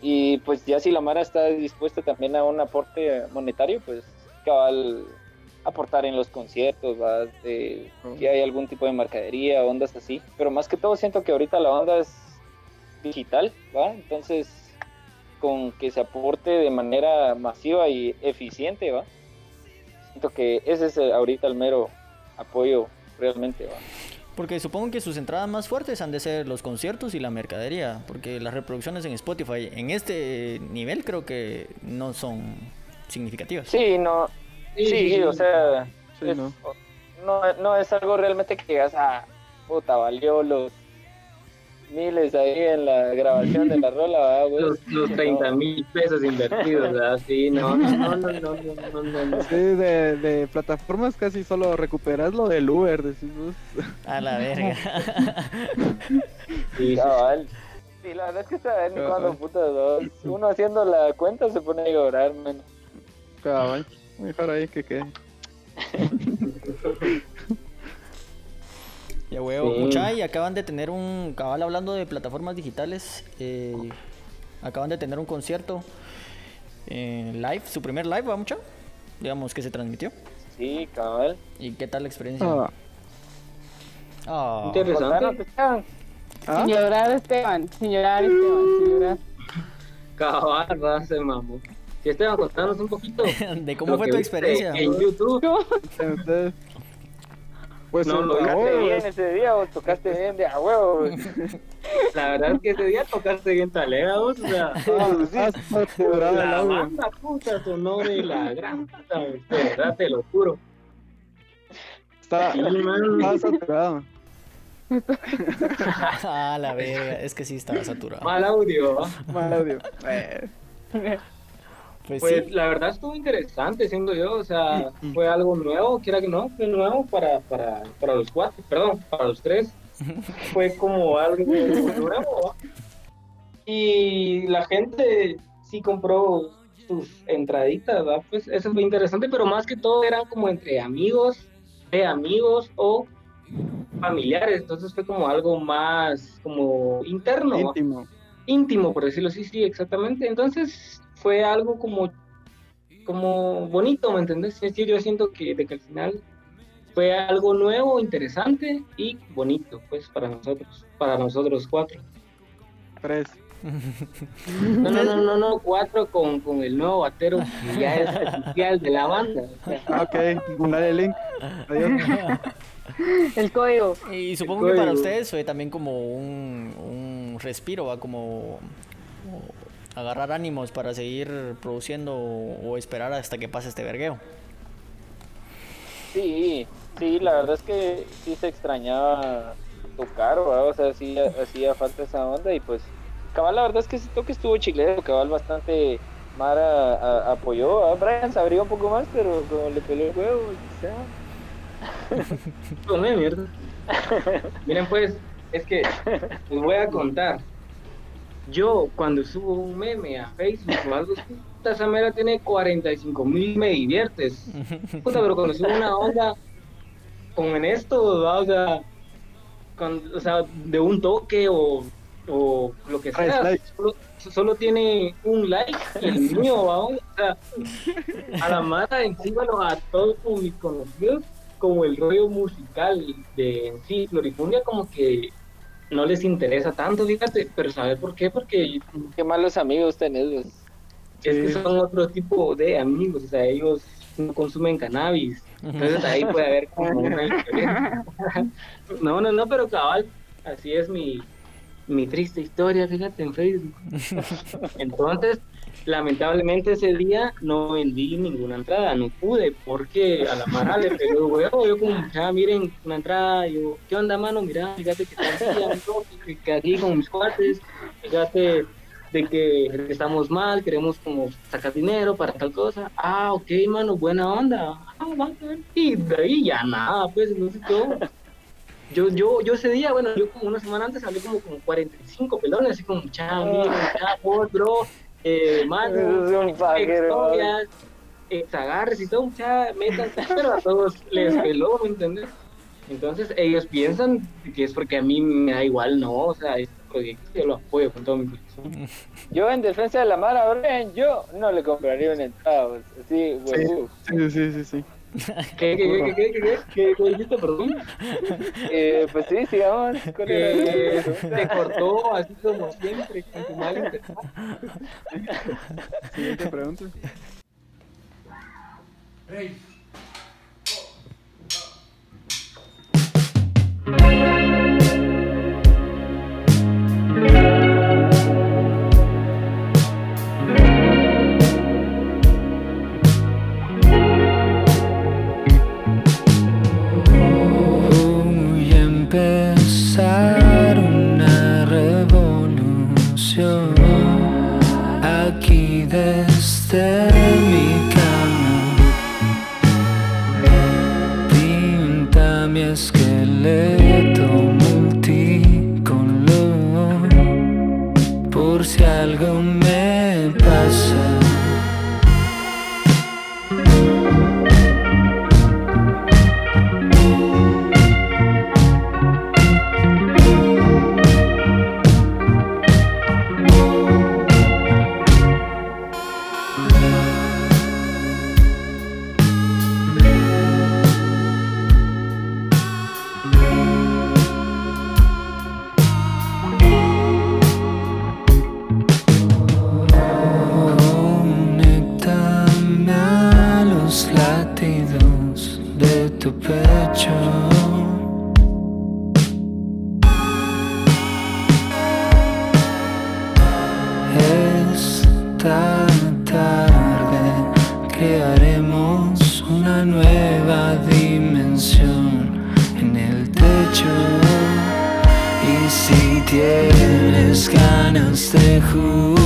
Y pues ya si la Mara está dispuesta también a un aporte monetario, pues cabal aportar en los conciertos, ¿va? De- si hay algún tipo de mercadería, ondas así. Pero más que todo siento que ahorita la onda es digital, ¿va? Entonces, con que se aporte de manera masiva y eficiente, ¿va? Siento que ese es el- ahorita el mero apoyo realmente, ¿va? Porque supongo que sus entradas más fuertes han de ser los conciertos y la mercadería, porque las reproducciones en Spotify en este nivel creo que no son significativas. Sí, no, Sí, sí, sí, sí. o sea, Sí, es- ¿no? no, no es algo realmente que digas, ah, puta, valió los miles ahí en la grabación de la rola, ¿verdad, güey? Los, los No. 30 mil pesos invertidos, ¿verdad? Sí, no, no, no, no, no, no, no, no. Sí, de, de plataformas casi solo recuperas lo del Uber, decís vos. A la verga. Sí, sí, Cabal. Sí, la verdad es que Cabal. cuándo puta dos. Uno haciendo la cuenta se pone a llorar, man. Cabal. Mejor ahí que quede. Ya huevo. Sí. Mucha, y acaban de tener un. Cabal hablando de plataformas digitales. eh, acaban de tener un concierto eh, live, su primer live, ¿va mucha? Digamos que se transmitió. Sí, cabal. ¿Y qué tal la experiencia? Ah, Ah, Interesante. Esteban. ¿ah? Sin llorar, Esteban. Sin llorar, Esteban. Sin llorar. Cabal, va, se mamó. Si Esteban, contanos un poquito. ¿De cómo fue tu experiencia? En YouTube. Pues No, lo Tocaste bien ese día o tocaste bien de a huevo. La verdad es que ese día tocaste bien talega, vos, o sea. ah, La banda puta sonora y la gran puta, de verdad te lo juro. Está, saturado. ah, la verga. Es que sí estaba saturado. Mal audio. Mal audio. Pues, Pues sí. la verdad estuvo interesante, siendo yo, o sea, fue algo nuevo, quiera que no, fue nuevo para, para, para los cuatro, perdón, para los tres. Fue como algo nuevo. Y la gente sí compró sus entraditas, ¿va? Pues eso fue interesante, pero más que todo eran como entre amigos, de amigos o familiares, entonces fue como algo más como interno, ¿va? íntimo. íntimo, por decirlo así, sí, exactamente. Entonces fue algo como, como bonito, ¿me entendés? Es decir, yo siento que, de que al final fue algo nuevo, interesante y bonito, pues, para nosotros, para nosotros cuatro. Tres. No, no, no, no, no, cuatro con, con el nuevo batero que ya es oficial de la banda. O sea, Ah, Ok, dale el link. Adiós. El código. Y supongo que para ustedes fue también como un, un respiro, ¿va? Como agarrar ánimos para seguir produciendo o, o esperar hasta que pase este vergueo. Sí, sí, la verdad es que sí se extrañaba tocar, ¿verdad? o sea, sí ha- hacía falta esa onda y pues, cabal, la verdad es que ese toque estuvo chileno, cabal bastante Mara a- apoyó, a Brian sabría un poco más, pero como le peló el huevo, quizá. Come mierda. Miren pues, es que les voy a contar. Yo cuando subo un meme a Facebook o algo así, puta, esa mera tiene 45 mil me diviertes. Puta, pero cuando subo una onda como en esto, ¿va? o sea, con- o sea, de un toque o, o lo que Tres sea, solo, solo tiene un like y el mío, ¿va? o sea, a la mara encima lo- a todos mis conocidos como el rollo musical de en sí, Florifundia como que no les interesa tanto, fíjate, pero ¿sabes por qué? Porque Qué malos amigos tenés, es que son otro tipo de amigos, o sea, ellos no consumen cannabis, entonces ahí puede haber como una diferencia. No, no, no, pero cabal, así es mi, mi triste historia, fíjate, en Facebook. Entonces, lamentablemente ese día no vendí ninguna entrada, no pude, porque a la mara le pegó huevo, yo como, ya miren, una entrada, yo, ¿qué onda, mano? Mira, fíjate que aquí, con mis cuates, fíjate de que estamos mal, queremos como sacar dinero para tal cosa. Ah, ok, mano, buena onda. Ah, va, va. Y de ahí ya nada, pues, entonces todo. Yo, yo, yo ese día, bueno, yo como una semana antes hablé como con 45 pelones, así como, chao, chao, bro, eh, mano, Es un paguero. historias, agarres y todo, mucha métanse, pero a todos les peló, ¿me entiendes? Entonces ellos piensan que es porque a mí me da igual, no, o sea, este proyecto yo lo apoyo con todo mi corazón. Yo en defensa de la Mara, yo no le compraría una entrada, así, huevo. Sí, sí, sí, sí. ¿Qué, qué, qué, qué, qué, qué, qué, qué dijiste, perdón? Eh, pues sí, sigamos. ¿Cuál era la Que pregunta? te cortó así como siempre, con tu mal. Siguiente pregunta. Voy tienes ganas de jugar,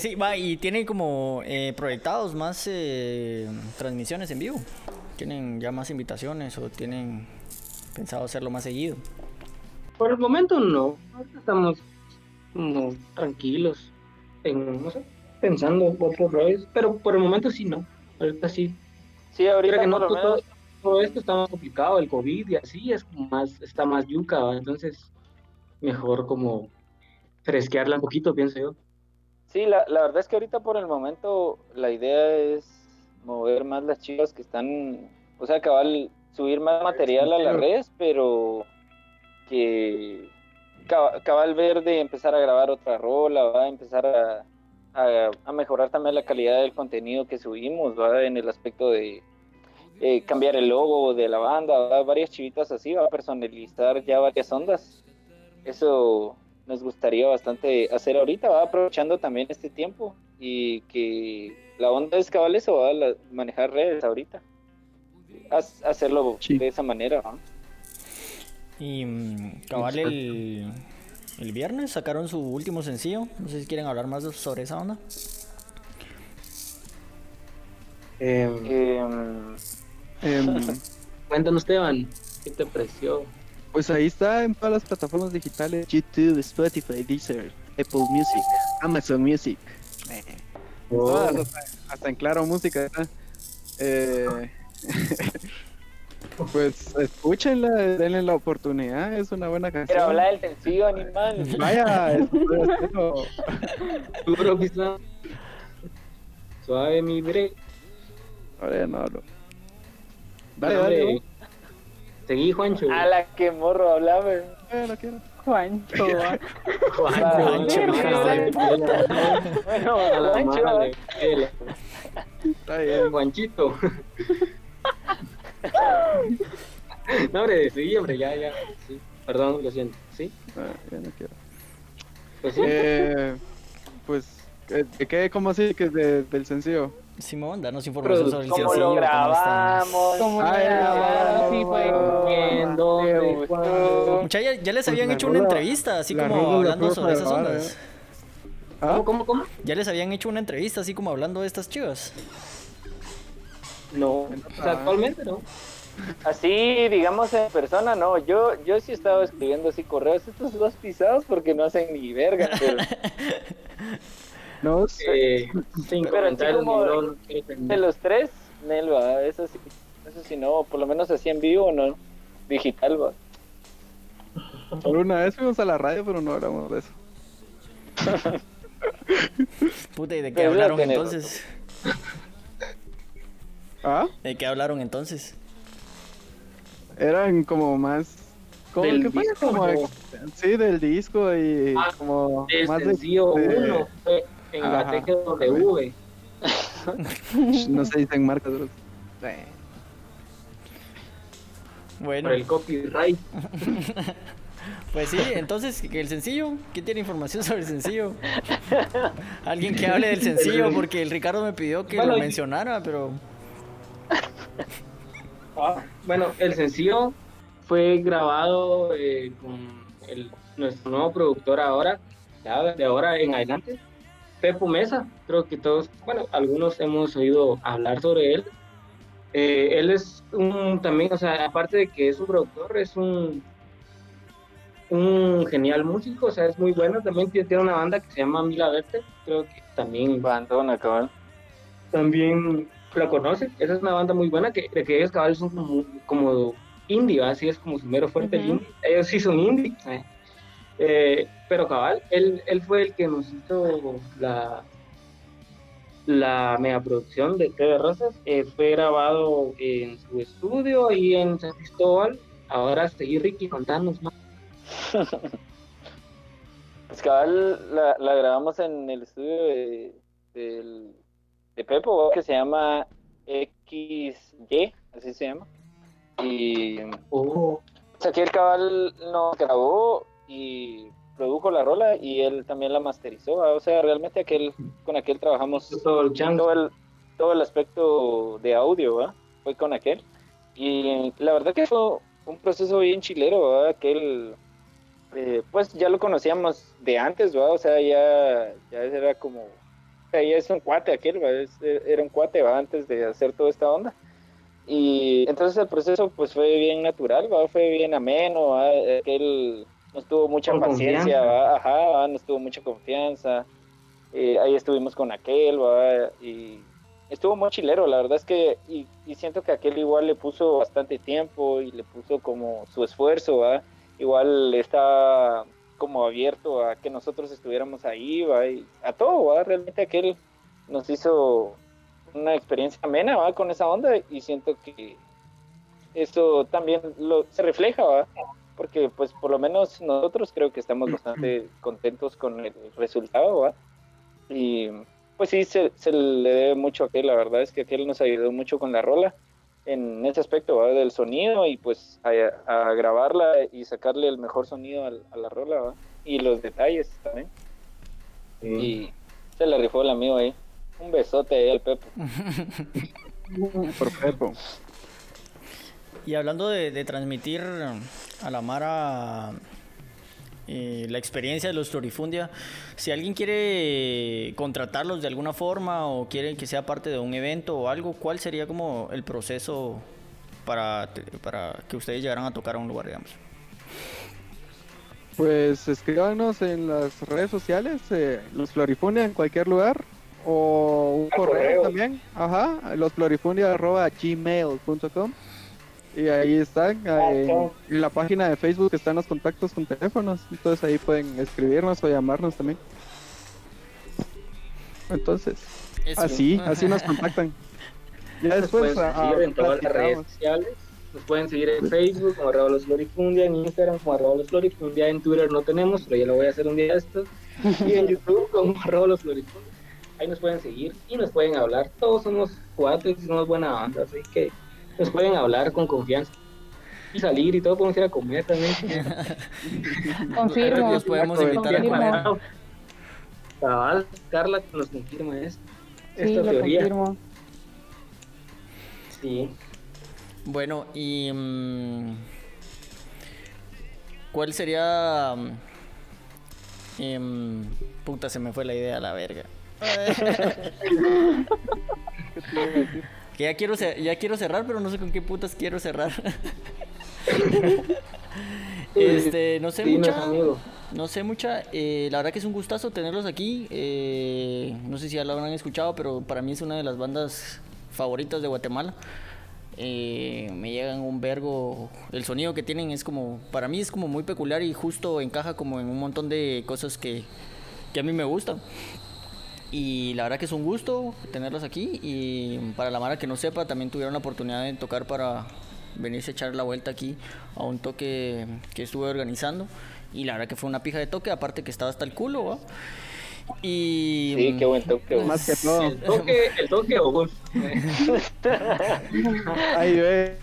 sí, va, y tienen como eh, proyectados más eh, transmisiones en vivo. ¿Tienen ya más invitaciones o tienen pensado hacerlo más seguido? Por el momento no. Estamos como tranquilos, en, no sé, pensando otros roles, pero por el momento sí no. Ahorita sí. Sí, ahorita Creo que no, por lo todo, menos todo esto está más complicado, el COVID y así es como más, está más yuca, ¿va? entonces mejor como fresquearla un poquito, pienso yo. Sí, la, la verdad es que ahorita por el momento la idea es mover más las chicas que están, o sea, cabal, subir más material a las redes, pero que caba- cabal ver de empezar a grabar otra rola, va a empezar a, a, a mejorar también la calidad del contenido que subimos, va en el aspecto de eh, cambiar el logo de la banda, ¿va? varias chivitas así, va a personalizar ya varias ondas. Eso nos gustaría bastante hacer ahorita, va aprovechando también este tiempo y que la onda es cabal eso, va la- manejar redes ahorita. Haz- hacerlo Sí. de esa manera, ¿no? Y mm, cabal el, el viernes sacaron su último sencillo. No sé si quieren hablar más sobre esa onda. Em, Em, Em, cuéntanos, Esteban, ¿qué te pareció? Pues ahí está en todas las plataformas digitales: YouTube, Spotify, Deezer, Apple Music, Amazon Music. Eh, todas, hasta, hasta en Claro Música. ¿verdad? Eh, pues escúchenla, denle la oportunidad, es una buena canción. pero habla del sencillo, animal. Vaya, Duro, quizá. Suave, mi bre. Ahora no hablo. Dale, dale, vos. Seguí, Juancho. A la que morro hablaba. Eh, no quiero. Juancho. Juancho, Bueno, a la Juancho, madre, Está bien. Juanchito. No, hombre, sí, hombre, ya, ya. Sí. Perdón, lo siento. Sí, Ah, ya no quiero. pues sí. Eh, pues, ¿de qué? ¿Cómo así? que de- del sencillo? Simón, danos información sobre el ¿Cómo sencillo. lo cómo está. grabamos? Como Ay, la sí fue. ¿En dónde? ¿Cuándo? Mucha, ya, ya les Pues habían hecho una rola- entrevista, así como hablando sobre esas grabar, ondas. ¿eh? ¿Ah? ¿Cómo, cómo, cómo? Ya les habían hecho una entrevista, así como hablando de estas chivas. No, o sea, actualmente no. Así, digamos en persona, no. Yo, yo sí estaba escribiendo así correos. Estos dos pisados porque no hacen ni verga. Pero No sé. Eh, sin Pero así como- no, de los tres, Nel, va. Eso sí, eso sí, no. Por lo menos así en vivo, no. Digital, va. Por una vez fuimos a la radio, pero no hablamos de eso. Puta, ¿y de qué Pero hablaron entonces? ¿Ah? ¿De qué hablaron entonces? Eran como más. Como Del que fue disco, como. ¿no? Sí, del disco y Ah, como. Más de- uno fue en la Ajá. TGW. No se dicen marcas, bro. Bueno, Por el copyright. pues sí, entonces, que el sencillo, ¿quién tiene información sobre el sencillo? Alguien que hable del sencillo, porque el Ricardo me pidió que Bueno, lo mencionara, pero... Ah, bueno, el sencillo fue grabado eh, con el- nuestro nuevo productor ahora, ya de ahora en adelante, Pepo Mesa. Creo que todos, bueno, algunos hemos oído hablar sobre él. Eh, él es un también, o sea, aparte de que es un productor, es un un genial músico, o sea, es muy bueno. También tiene una banda que se llama Mila Verte, creo que también Bandona, cabrón. también la conoce. Esa es una banda muy buena que, de que ellos cabal son como, como indie, ¿va? así es como su mero fuerte el indie. Ellos sí son indie. eh. Eh, pero cabal, él, él fue el que nos hizo la la megaproducción de Té de Rosas. Eh, fue grabado en su estudio ahí en San Cristóbal. Ahora seguí Ricky contanos más. Pues cabal, la, la grabamos en el estudio de, del- de Pepo, que se llama XY, así se llama. Y Oh, pues, aquí el cabal nos grabó y produjo la rola y él también la masterizó. ¿va? O sea, realmente aquel, con aquel trabajamos todo el todo el, todo el aspecto de audio, ¿va? Fue con aquel. Y la verdad que fue un proceso bien chilero, ¿va? Aquel, eh, pues ya lo conocíamos de antes, ¿va? O sea, ya, ya era como, o sea, ya es un cuate aquel, ¿va? Es- era un cuate, ¿va? Antes de hacer toda esta onda. Y entonces el proceso pues fue bien natural, ¿va? Fue bien ameno, ¿va? Aquel nos tuvo mucha paciencia. Ajá, ¿va? nos tuvo mucha confianza. Eh, ahí estuvimos con aquel, ¿va? Y estuvo muy chilero, la verdad es que, y, y siento que aquel igual le puso bastante tiempo y le puso como su esfuerzo, ¿va? Igual está como abierto a que nosotros estuviéramos ahí, ¿va? Y a todo, ¿va? Realmente aquel nos hizo una experiencia amena, ¿va? Con esa onda y siento que eso también lo, se refleja, ¿va? Porque pues por lo menos nosotros creo que estamos bastante contentos con el resultado, ¿va? Y pues sí, se, se le debe mucho a aquel, la verdad es que aquel nos ayudó mucho con la rola en ese aspecto ¿va? del sonido y pues a, a grabarla y sacarle el mejor sonido a, la rola ¿va? y los detalles también. Y se le rifó el amigo ahí. Un besote ahí al Pepo. Por Pepo. Y hablando de, de transmitir a la Mara eh, la experiencia de los Florifundia, si alguien quiere contratarlos de alguna forma o quiere que sea parte de un evento o algo, ¿cuál sería como el proceso para, para que ustedes llegaran a tocar a un lugar, digamos? Pues escríbanos en las redes sociales, eh, los Florifundia en cualquier lugar, o un A correo, correo. también, ajá, losflorifundia.gmail.com y ahí están, eh, en, en la página de Facebook están los contactos con teléfonos, entonces ahí pueden escribirnos o llamarnos también. Entonces, Eso. así, así nos contactan. Ya Nos después pueden ah, seguir en todas las redes platicamos. sociales. Nos pueden seguir en Facebook como arroba los Florifundia, en Instagram como arroba los Florifundia, en Twitter no tenemos, pero ya lo voy a hacer un día de estos. Y en YouTube como arroba los Florifundia. Ahí nos pueden seguir y nos pueden hablar. Todos somos cuates y somos buena banda, así que nos pueden hablar con confianza. Y salir y todo, podemos ir a comer también. Confirmo. Los podemos invitar a comer. Cabal, Carla nos confirma esto. Sí, Esta lo teoría. confirmo. Sí. Bueno, y... mm, ¿Cuál sería... em, puta, se me fue la idea a la verga. que ya quiero, ya quiero cerrar, pero no sé con qué putas quiero cerrar. este, no sé mucha... No sé mucha, eh, la verdad que es un gustazo tenerlos aquí. eh, no sé si ya lo habrán escuchado, pero para mí es una de las bandas favoritas de Guatemala. Eh, me llegan un vergo, el sonido que tienen es como, para mí es como muy peculiar y justo encaja como en un montón de cosas que, que a mí me gustan. Y la verdad que es un gusto tenerlos aquí y para la Mara que no sepa, también tuvieron la oportunidad de tocar para venirse a echar la vuelta aquí a un toque que estuve organizando. Y la verdad que fue una pija de toque, aparte que estaba hasta el culo, ¿va? Y... Sí, qué buen toque. güey. Más que todo. El toque, el toque o vos. Ahí ve.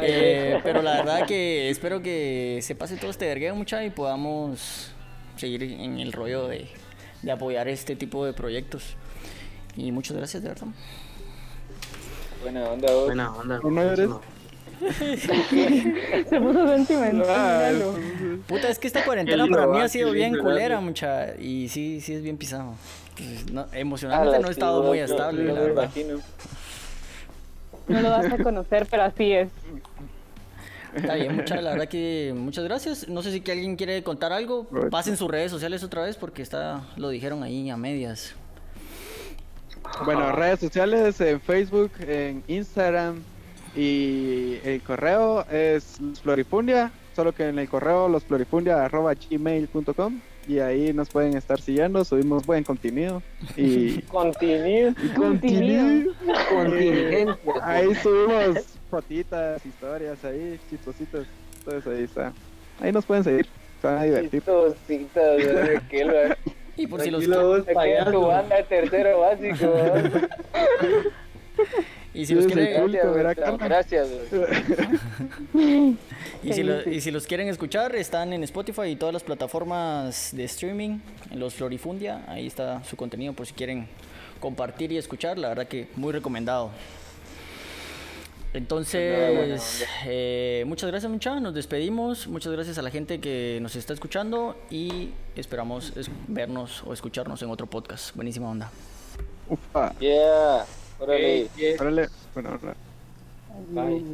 Eh, pero la verdad que espero que se pase todo este vergueo mucha y podamos seguir en el rollo de, de apoyar este tipo de proyectos. Y muchas gracias, de verdad. Buena onda, vos. Buena onda. ¿No eres? Se puso sentimental. Ah. Puta, es que esta cuarentena para mí ah, ha sido bien culera, mucha. Y sí, sí es bien pisado. Entonces, no, Ah, emocionalmente no he estado muy estable, la me verdad. imagino. No lo vas a conocer, pero así es. Está bien, mucha, la verdad que muchas gracias. No sé si que alguien quiere contar algo. Pasen sus redes sociales otra vez porque está, lo dijeron ahí a medias. Bueno, redes sociales en Facebook, en Instagram y el correo es losflorifundia, solo que en el correo losflorifundia.gmail.com y ahí nos pueden estar siguiendo, subimos buen contenido y Contenido. Contenido. Contingencia. ahí subimos fotitas, historias ahí, chistositas, entonces ahí está. Ahí nos pueden seguir, se van a divertir. Chistositas, qué lo- Y por si los vos, tu banda de tercero básico. y si los. Gracias. Gracias. Y si, lo- y si quieren escuchar, están en Spotify y todas las plataformas de streaming, en los Florifundia, ahí está su contenido por si quieren compartir y escuchar, la verdad que muy recomendado. Entonces, eh, muchas gracias muchachos, nos despedimos, muchas gracias a la gente que nos está escuchando y esperamos es- vernos o escucharnos en otro podcast. Buenísima onda. Ufa. Yeah. Órale. Órale. Bueno. Bye.